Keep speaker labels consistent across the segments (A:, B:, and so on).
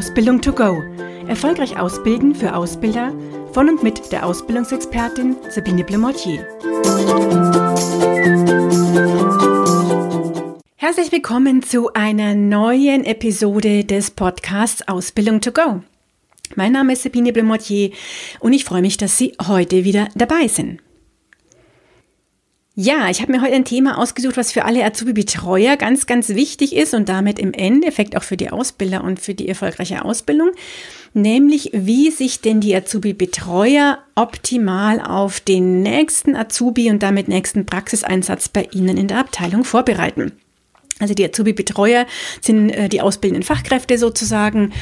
A: Ausbildung to go. Erfolgreich ausbilden für Ausbilder von und mit der Ausbildungsexpertin Sabine Blemortier. Herzlich willkommen zu einer neuen Episode des Podcasts Ausbildung to go. Mein Name ist Sabine Blemortier und ich freue mich, dass Sie heute wieder dabei sind. Ja, ich habe mir heute ein Thema ausgesucht, was für alle Azubi-Betreuer ganz, ganz wichtig ist und damit im Endeffekt auch für die Ausbilder und für die erfolgreiche Ausbildung, nämlich wie sich denn die Azubi-Betreuer optimal auf den nächsten Azubi und damit nächsten Praxiseinsatz bei Ihnen in der Abteilung vorbereiten. Also die Azubi-Betreuer sind äh, die ausbildenden Fachkräfte sozusagen,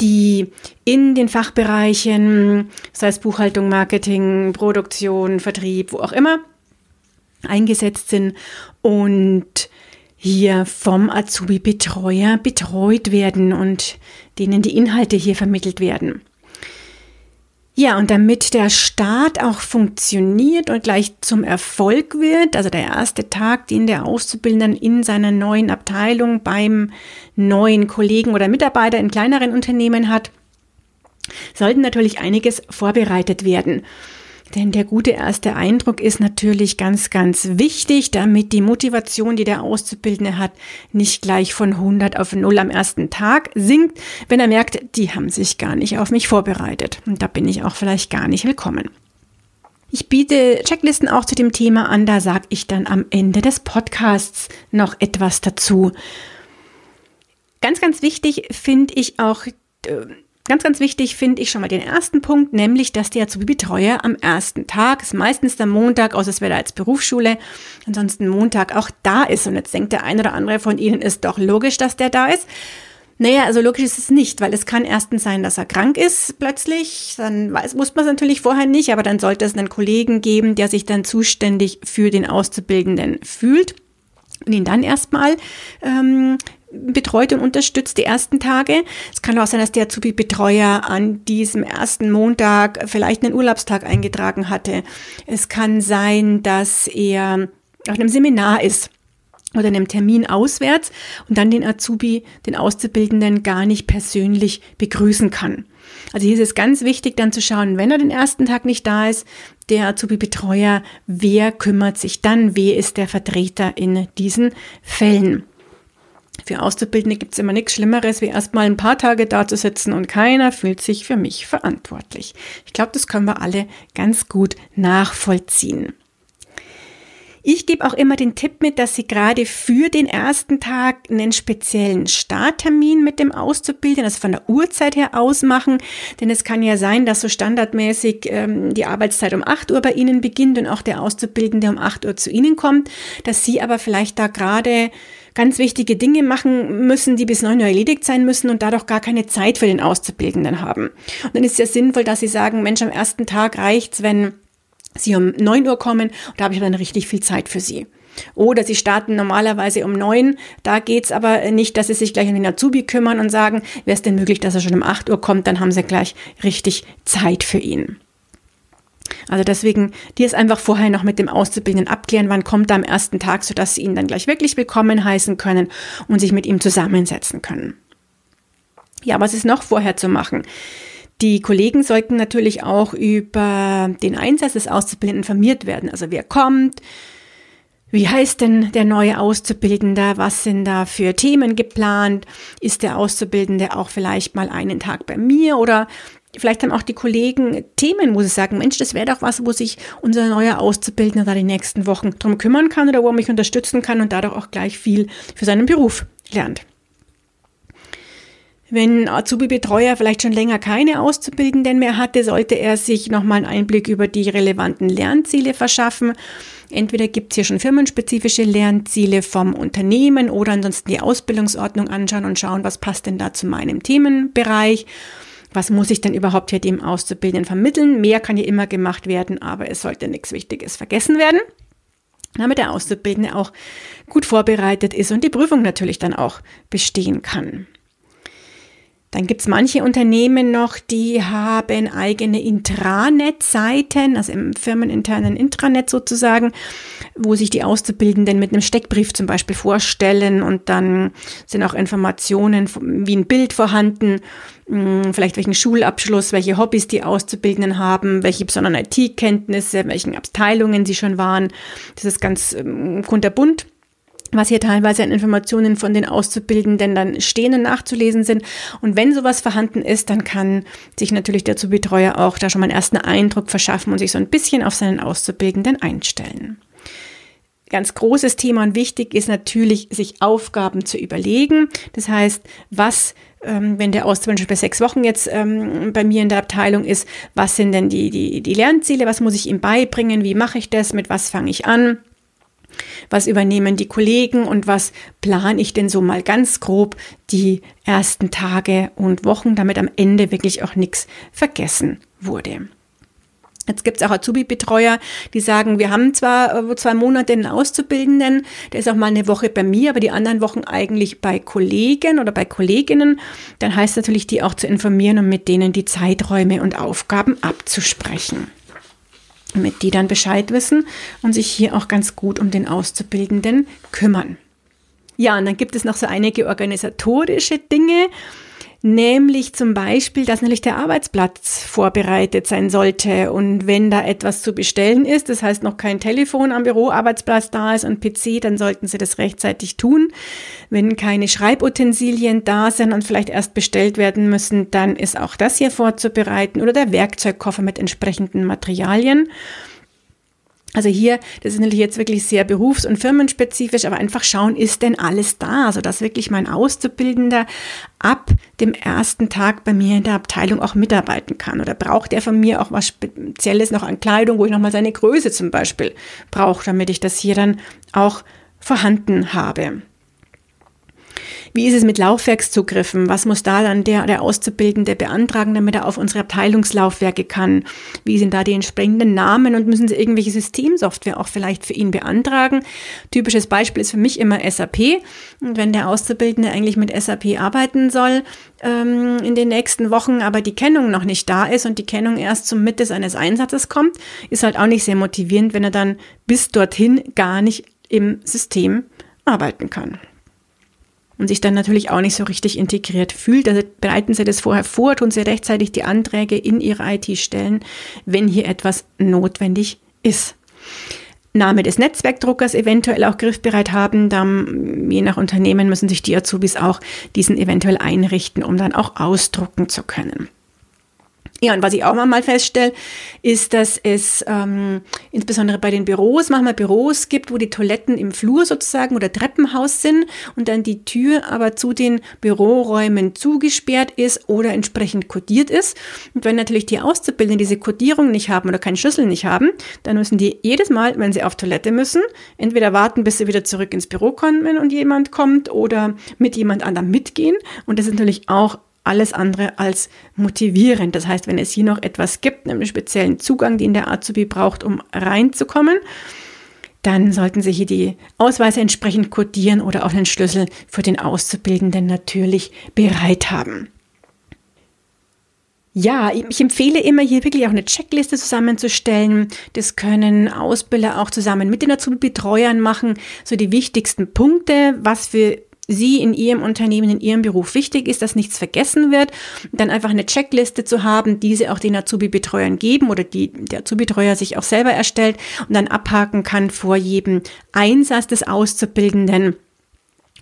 A: die in den Fachbereichen, sei es Buchhaltung, Marketing, Produktion, Vertrieb, wo auch immer, eingesetzt sind und hier vom Azubi-Betreuer betreut werden und denen die Inhalte hier vermittelt werden. Ja, und damit der Start auch funktioniert und gleich zum Erfolg wird, also der erste Tag, den der Auszubildende in seiner neuen Abteilung beim neuen Kollegen oder Mitarbeiter in kleineren Unternehmen hat, sollten natürlich einiges vorbereitet werden. Denn der gute erste Eindruck ist natürlich ganz, ganz wichtig, damit die Motivation, die der Auszubildende hat, nicht gleich von 100 auf 0 am ersten Tag sinkt, wenn er merkt, die haben sich gar nicht auf mich vorbereitet. Und da bin ich auch vielleicht gar nicht willkommen. Ich biete Checklisten auch zu dem Thema an, da sage ich dann am Ende des Podcasts noch etwas dazu. Ganz, ganz wichtig finde ich auch äh, Ganz, ganz wichtig finde ich schon mal den ersten Punkt, nämlich, dass der Azubi-Betreuer am ersten Tag, ist meistens der Montag, außer es wäre als Berufsschule, ansonsten Montag auch da ist. Und jetzt denkt der eine oder andere von Ihnen, ist doch logisch, dass der da ist. Naja, also logisch ist es nicht, weil es kann erstens sein, dass er krank ist plötzlich. Dann weiß, muss man es natürlich vorher nicht, aber dann sollte es einen Kollegen geben, der sich dann zuständig für den Auszubildenden fühlt und ihn dann erstmal ähm, betreut und unterstützt die ersten Tage. Es kann auch sein, dass der Azubi-Betreuer an diesem ersten Montag vielleicht einen Urlaubstag eingetragen hatte. Es kann sein, dass er auf einem Seminar ist oder einem Termin auswärts und dann den Azubi, den Auszubildenden gar nicht persönlich begrüßen kann. Also hier ist es ganz wichtig dann zu schauen, wenn er den ersten Tag nicht da ist, der Azubi-Betreuer, wer kümmert sich dann, wer ist der Vertreter in diesen Fällen. Für Auszubildende gibt es immer nichts Schlimmeres, wie erstmal ein paar Tage da zu sitzen und keiner fühlt sich für mich verantwortlich. Ich glaube, das können wir alle ganz gut nachvollziehen. Ich gebe auch immer den Tipp mit, dass Sie gerade für den ersten Tag einen speziellen Starttermin mit dem Auszubildenden, also von der Uhrzeit her ausmachen. Denn es kann ja sein, dass so standardmäßig ähm, die Arbeitszeit um 8 Uhr bei Ihnen beginnt und auch der Auszubildende um 8 Uhr zu Ihnen kommt, dass Sie aber vielleicht da gerade ganz wichtige Dinge machen müssen, die bis 9 Uhr erledigt sein müssen und dadurch gar keine Zeit für den Auszubildenden haben. Und dann ist es ja sinnvoll, dass Sie sagen, Mensch, am ersten Tag reicht's, wenn Sie um 9 Uhr kommen und da habe ich dann richtig viel Zeit für Sie. Oder sie starten normalerweise um neun. Da geht's aber nicht, dass sie sich gleich um den Azubi kümmern und sagen, wäre es denn möglich, dass er schon um acht Uhr kommt, dann haben sie gleich richtig Zeit für ihn. Also deswegen, die ist einfach vorher noch mit dem Auszubildenden abklären, wann kommt er am ersten Tag, sodass sie ihn dann gleich wirklich willkommen heißen können und sich mit ihm zusammensetzen können. Ja, was ist noch vorher zu machen? Die Kollegen sollten natürlich auch über den Einsatz des Auszubildenden informiert werden. Also wer kommt, wie heißt denn der neue Auszubildende? Was sind da für Themen geplant? Ist der Auszubildende auch vielleicht mal einen Tag bei mir oder vielleicht haben auch die Kollegen Themen, wo sie sagen, Mensch, das wäre doch was, wo sich unser neuer Auszubildender da die nächsten Wochen drum kümmern kann oder wo er mich unterstützen kann und dadurch auch gleich viel für seinen Beruf lernt. Wenn Azubi-Betreuer vielleicht schon länger keine Auszubildenden mehr hatte, sollte er sich nochmal einen Einblick über die relevanten Lernziele verschaffen. Entweder gibt es hier schon firmenspezifische Lernziele vom Unternehmen oder ansonsten die Ausbildungsordnung anschauen und schauen, was passt denn da zu meinem Themenbereich. Was muss ich denn überhaupt hier dem Auszubildenden vermitteln? Mehr kann hier immer gemacht werden, aber es sollte nichts Wichtiges vergessen werden damit der Auszubildende auch gut vorbereitet ist und die Prüfung natürlich dann auch bestehen kann. Dann gibt es manche Unternehmen noch, die haben eigene Intranet-Seiten, also im firmeninternen Intranet sozusagen, wo sich die Auszubildenden mit einem Steckbrief zum Beispiel vorstellen und dann sind auch Informationen wie ein Bild vorhanden, hm, vielleicht welchen Schulabschluss, welche Hobbys die Auszubildenden haben, welche besonderen IT-Kenntnisse, welchen Abteilungen sie schon waren. Das ist ganz ähm, kunterbunt was hier teilweise an Informationen von den Auszubildenden dann stehen und nachzulesen sind. Und wenn sowas vorhanden ist, dann kann sich natürlich der Zubetreuer auch da schon mal einen ersten Eindruck verschaffen und sich so ein bisschen auf seinen Auszubildenden einstellen ganz großes Thema und wichtig ist natürlich, sich Aufgaben zu überlegen. Das heißt, was, ähm, wenn der Auszubildende bei sechs Wochen jetzt ähm, bei mir in der Abteilung ist, was sind denn die, die, die Lernziele, was muss ich ihm beibringen, wie mache ich das, mit was fange ich an? Was übernehmen die Kollegen und was plane ich denn so mal ganz grob die ersten Tage und Wochen, damit am Ende wirklich auch nichts vergessen wurde. Jetzt gibt es auch Azubi-Betreuer, die sagen, wir haben zwar äh, zwei Monate einen Auszubildenden, der ist auch mal eine Woche bei mir, aber die anderen Wochen eigentlich bei Kollegen oder bei Kolleginnen. Dann heißt natürlich, die auch zu informieren und mit denen die Zeiträume und Aufgaben abzusprechen. Damit die dann Bescheid wissen und sich hier auch ganz gut um den Auszubildenden kümmern. Ja, und dann gibt es noch so einige organisatorische Dinge. Nämlich zum Beispiel, dass natürlich der Arbeitsplatz vorbereitet sein sollte. Und wenn da etwas zu bestellen ist, das heißt noch kein Telefon am Büroarbeitsplatz da ist und PC, dann sollten Sie das rechtzeitig tun. Wenn keine Schreibutensilien da sind und vielleicht erst bestellt werden müssen, dann ist auch das hier vorzubereiten oder der Werkzeugkoffer mit entsprechenden Materialien. Also hier, das ist natürlich jetzt wirklich sehr berufs- und firmenspezifisch, aber einfach schauen, ist denn alles da, also dass wirklich mein Auszubildender ab dem ersten Tag bei mir in der Abteilung auch mitarbeiten kann. Oder braucht er von mir auch was Spezielles noch an Kleidung, wo ich nochmal seine Größe zum Beispiel brauche, damit ich das hier dann auch vorhanden habe. Wie ist es mit Laufwerkszugriffen? Was muss da dann der, der Auszubildende beantragen, damit er auf unsere Abteilungslaufwerke kann? Wie sind da die entsprechenden Namen und müssen Sie irgendwelche Systemsoftware auch vielleicht für ihn beantragen? Typisches Beispiel ist für mich immer SAP. Und wenn der Auszubildende eigentlich mit SAP arbeiten soll ähm, in den nächsten Wochen, aber die Kennung noch nicht da ist und die Kennung erst zum Mitte seines Einsatzes kommt, ist halt auch nicht sehr motivierend, wenn er dann bis dorthin gar nicht im System arbeiten kann und sich dann natürlich auch nicht so richtig integriert fühlt. Also bereiten Sie das vorher vor, tun Sie rechtzeitig die Anträge in Ihre IT stellen, wenn hier etwas notwendig ist. Name des Netzwerkdruckers eventuell auch griffbereit haben. Dann, je nach Unternehmen müssen sich die Azubis auch diesen eventuell einrichten, um dann auch ausdrucken zu können. Ja, und was ich auch mal feststelle, ist, dass es ähm, insbesondere bei den Büros manchmal Büros gibt, wo die Toiletten im Flur sozusagen oder Treppenhaus sind und dann die Tür aber zu den Büroräumen zugesperrt ist oder entsprechend kodiert ist. Und wenn natürlich die Auszubildenden diese Kodierung nicht haben oder keinen Schlüssel nicht haben, dann müssen die jedes Mal, wenn sie auf Toilette müssen, entweder warten, bis sie wieder zurück ins Büro kommen und jemand kommt oder mit jemand anderem mitgehen. Und das ist natürlich auch alles andere als motivierend. Das heißt, wenn es hier noch etwas gibt, einen speziellen Zugang, den der Azubi braucht, um reinzukommen, dann sollten Sie hier die Ausweise entsprechend kodieren oder auch einen Schlüssel für den Auszubildenden natürlich bereit haben. Ja, ich empfehle immer hier wirklich auch eine Checkliste zusammenzustellen. Das können Ausbilder auch zusammen mit den Azubi-Betreuern machen. So die wichtigsten Punkte, was für Sie in Ihrem Unternehmen, in Ihrem Beruf wichtig ist, dass nichts vergessen wird, dann einfach eine Checkliste zu haben, diese auch den Azubi-Betreuern geben oder die der Azubi-Betreuer sich auch selber erstellt und dann abhaken kann vor jedem Einsatz des Auszubildenden.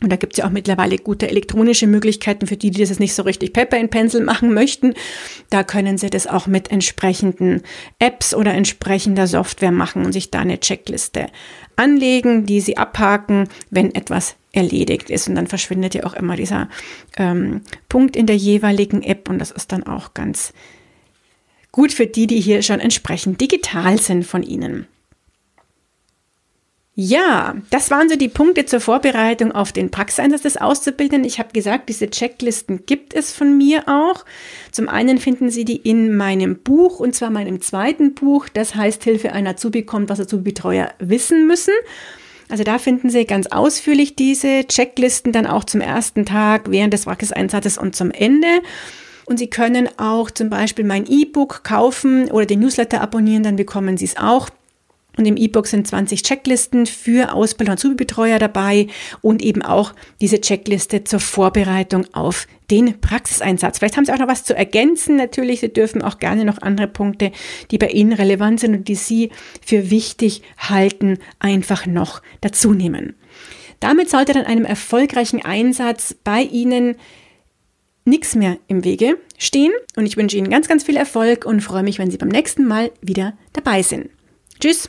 A: Und da gibt es ja auch mittlerweile gute elektronische Möglichkeiten für die, die das nicht so richtig Pepper in Pencil machen möchten. Da können Sie das auch mit entsprechenden Apps oder entsprechender Software machen und sich da eine Checkliste anlegen, die Sie abhaken, wenn etwas erledigt ist. Und dann verschwindet ja auch immer dieser ähm, Punkt in der jeweiligen App und das ist dann auch ganz gut für die, die hier schon entsprechend digital sind von Ihnen. Ja, das waren so die Punkte zur Vorbereitung auf den Praxiseinsatz des Auszubildenden. Ich habe gesagt, diese Checklisten gibt es von mir auch. Zum einen finden Sie die in meinem Buch und zwar meinem zweiten Buch, das heißt Hilfe einer Azubi kommt, was Azubi-Betreuer wissen müssen. Also da finden Sie ganz ausführlich diese Checklisten dann auch zum ersten Tag, während des Praxiseinsatzes und zum Ende. Und Sie können auch zum Beispiel mein E-Book kaufen oder den Newsletter abonnieren, dann bekommen Sie es auch. Und im E-Book sind 20 Checklisten für Ausbilder und Zubetreuer dabei und eben auch diese Checkliste zur Vorbereitung auf den Praxiseinsatz. Vielleicht haben Sie auch noch was zu ergänzen. Natürlich, Sie dürfen auch gerne noch andere Punkte, die bei Ihnen relevant sind und die Sie für wichtig halten, einfach noch dazu nehmen. Damit sollte dann einem erfolgreichen Einsatz bei Ihnen nichts mehr im Wege stehen. Und ich wünsche Ihnen ganz, ganz viel Erfolg und freue mich, wenn Sie beim nächsten Mal wieder dabei sind. Tschüss!